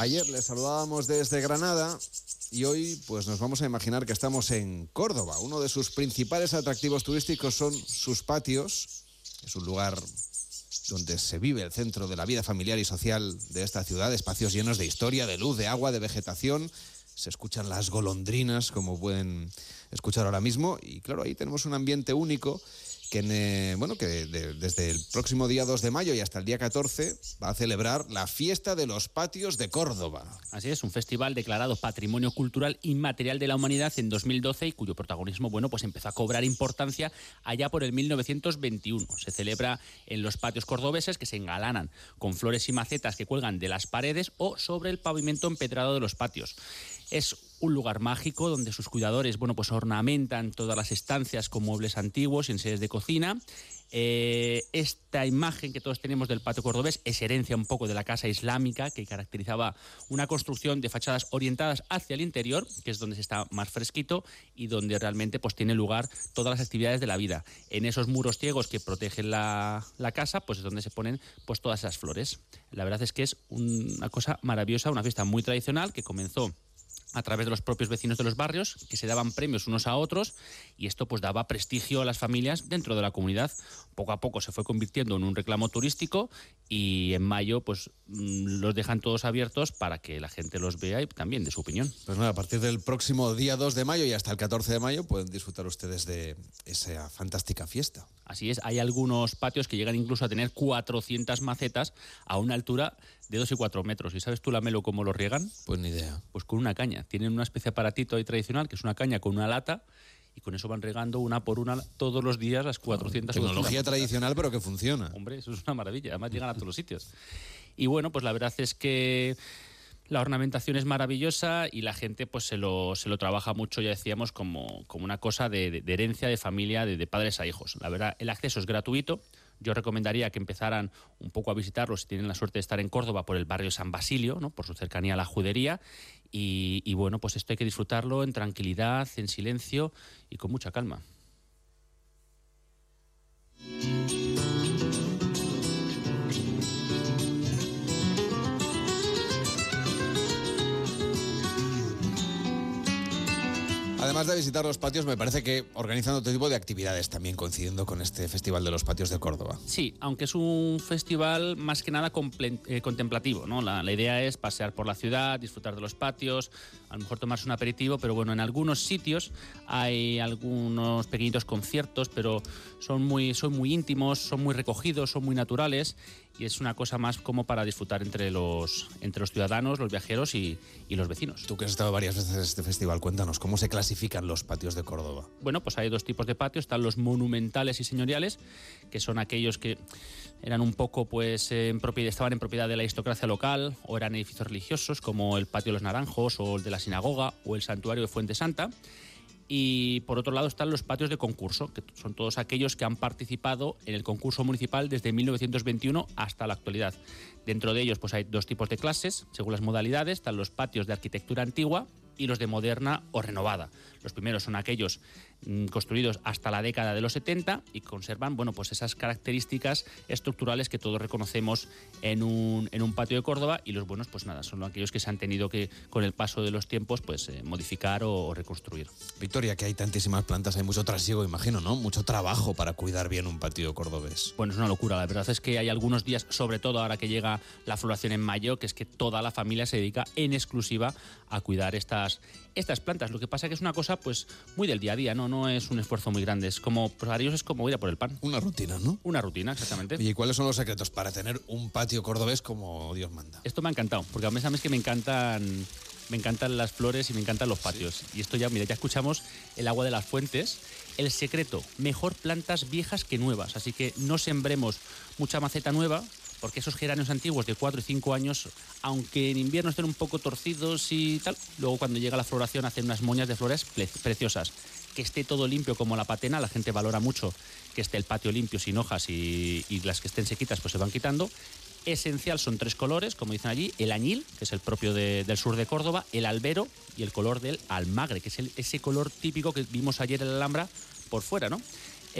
Ayer les saludábamos desde Granada y hoy pues nos vamos a imaginar que estamos en Córdoba. Uno de sus principales atractivos turísticos son sus patios. Es un lugar donde se vive el centro de la vida familiar y social de esta ciudad, espacios llenos de historia, de luz, de agua, de vegetación. Se escuchan las golondrinas, como pueden escuchar ahora mismo, y claro, ahí tenemos un ambiente único que, eh, bueno, que desde el próximo día 2 de mayo y hasta el día 14 va a celebrar la fiesta de los patios de Córdoba. Así es, un festival declarado Patrimonio Cultural Inmaterial de la Humanidad en 2012 y cuyo protagonismo bueno, pues empezó a cobrar importancia allá por el 1921. Se celebra en los patios cordobeses que se engalanan con flores y macetas que cuelgan de las paredes o sobre el pavimento empedrado de los patios. Es un lugar mágico donde sus cuidadores, bueno, pues ornamentan todas las estancias con muebles antiguos y en sedes de cocina. Eh, esta imagen que todos tenemos del patio cordobés es herencia un poco de la casa islámica que caracterizaba una construcción de fachadas orientadas hacia el interior, que es donde se está más fresquito y donde realmente pues tiene lugar todas las actividades de la vida. En esos muros ciegos que protegen la, la casa, pues es donde se ponen pues todas esas flores. La verdad es que es una cosa maravillosa, una fiesta muy tradicional que comenzó a través de los propios vecinos de los barrios, que se daban premios unos a otros, y esto pues daba prestigio a las familias dentro de la comunidad. Poco a poco se fue convirtiendo en un reclamo turístico y en mayo pues mm, los dejan todos abiertos para que la gente los vea y también de su opinión. Pues nada, a partir del próximo día 2 de mayo y hasta el 14 de mayo pueden disfrutar ustedes de esa fantástica fiesta. Así es, hay algunos patios que llegan incluso a tener 400 macetas a una altura de 2 y 4 metros. ¿Y sabes tú, la melo cómo lo riegan? Pues ni idea. Pues con una caña. Tienen una especie de aparatito ahí tradicional, que es una caña con una lata, y con eso van regando una por una todos los días las 400 Tecnología tradicional, pero que funciona. Hombre, eso es una maravilla. Además, llegan a todos los sitios. Y bueno, pues la verdad es que la ornamentación es maravillosa y la gente pues se lo, se lo trabaja mucho, ya decíamos, como, como una cosa de, de herencia, de familia, de, de padres a hijos. La verdad, el acceso es gratuito yo recomendaría que empezaran un poco a visitarlo si tienen la suerte de estar en Córdoba por el barrio San Basilio, ¿no? por su cercanía a la judería. Y, y bueno, pues esto hay que disfrutarlo en tranquilidad, en silencio y con mucha calma. Además de visitar los patios, me parece que organizan otro tipo de actividades también coincidiendo con este Festival de los Patios de Córdoba. Sí, aunque es un festival más que nada eh, contemplativo, ¿no? La, la idea es pasear por la ciudad, disfrutar de los patios, a lo mejor tomarse un aperitivo, pero bueno, en algunos sitios hay algunos pequeñitos conciertos, pero son muy, son muy íntimos, son muy recogidos, son muy naturales y es una cosa más como para disfrutar entre los, entre los ciudadanos, los viajeros y, y los vecinos. Tú que has estado varias veces en este festival, cuéntanos, ¿cómo se clasifican los patios de Córdoba? Bueno, pues hay dos tipos de patios. Están los monumentales y señoriales, que son aquellos que eran un poco, pues, en propiedad, estaban en propiedad de la aristocracia local o eran edificios religiosos, como el Patio de los Naranjos o el de la Sinagoga o el Santuario de Fuente Santa. Y por otro lado están los patios de concurso, que son todos aquellos que han participado en el concurso municipal desde 1921 hasta la actualidad. Dentro de ellos pues hay dos tipos de clases, según las modalidades, están los patios de arquitectura antigua y los de moderna o renovada. Los primeros son aquellos mm, construidos hasta la década de los 70 y conservan bueno, pues esas características estructurales que todos reconocemos en un, en un patio de Córdoba y los buenos pues nada, son aquellos que se han tenido que con el paso de los tiempos pues eh, modificar o, o reconstruir. Victoria, que hay tantísimas plantas, hay mucho trasiego, imagino, ¿no? Mucho trabajo para cuidar bien un patio cordobés. Bueno, es una locura. La verdad es que hay algunos días, sobre todo ahora que llega la floración en mayo, que es que toda la familia se dedica en exclusiva a cuidar estas, estas plantas. Lo que pasa que es una cosa pues muy del día a día, ¿no? No es un esfuerzo muy grande. Es como, para ellos es como ir a por el pan. Una rutina, ¿no? Una rutina, exactamente. ¿Y cuáles son los secretos para tener un patio cordobés como Dios manda? Esto me ha encantado, porque a mí sabes que me encantan me encantan las flores y me encantan los patios. Y esto ya, mira, ya escuchamos el agua de las fuentes. El secreto, mejor plantas viejas que nuevas. Así que no sembremos mucha maceta nueva, porque esos geranios antiguos de 4 y 5 años, aunque en invierno estén un poco torcidos y tal, luego cuando llega la floración hacen unas moñas de flores pre- preciosas. Que esté todo limpio como la patena, la gente valora mucho que esté el patio limpio, sin hojas y, las que estén sequitas pues se van quitando. Esencial son tres colores, como dicen allí, el añil, que es el propio de- del sur de Córdoba, el albero y el color del almagre, que es el- ese color típico que vimos ayer en la Alhambra por fuera, ¿no?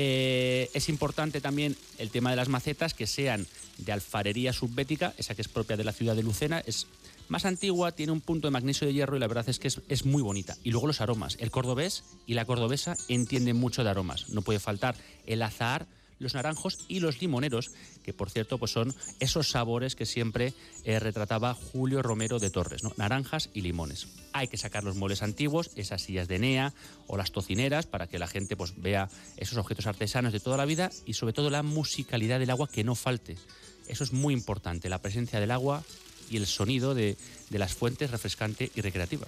Eh, es importante también el tema de las macetas que sean de alfarería subbética, esa que es propia de la ciudad de Lucena, es más antigua, tiene un punto de magnesio de hierro y la verdad es que es, es, muy bonita. Y luego los aromas. El cordobés y la cordobesa entienden mucho de aromas. No puede faltar el azahar, los naranjos y los limoneros, que por cierto pues son esos sabores que siempre eh, retrataba Julio Romero de Torres, naranjas y limones. Hay que sacar los muebles antiguos, esas sillas de NEA o las tocineras para que la gente pues vea esos objetos artesanos de toda la vida y sobre todo la musicalidad del agua que no falte. Eso es muy importante, la presencia del agua y el sonido de, de las fuentes refrescante y recreativa.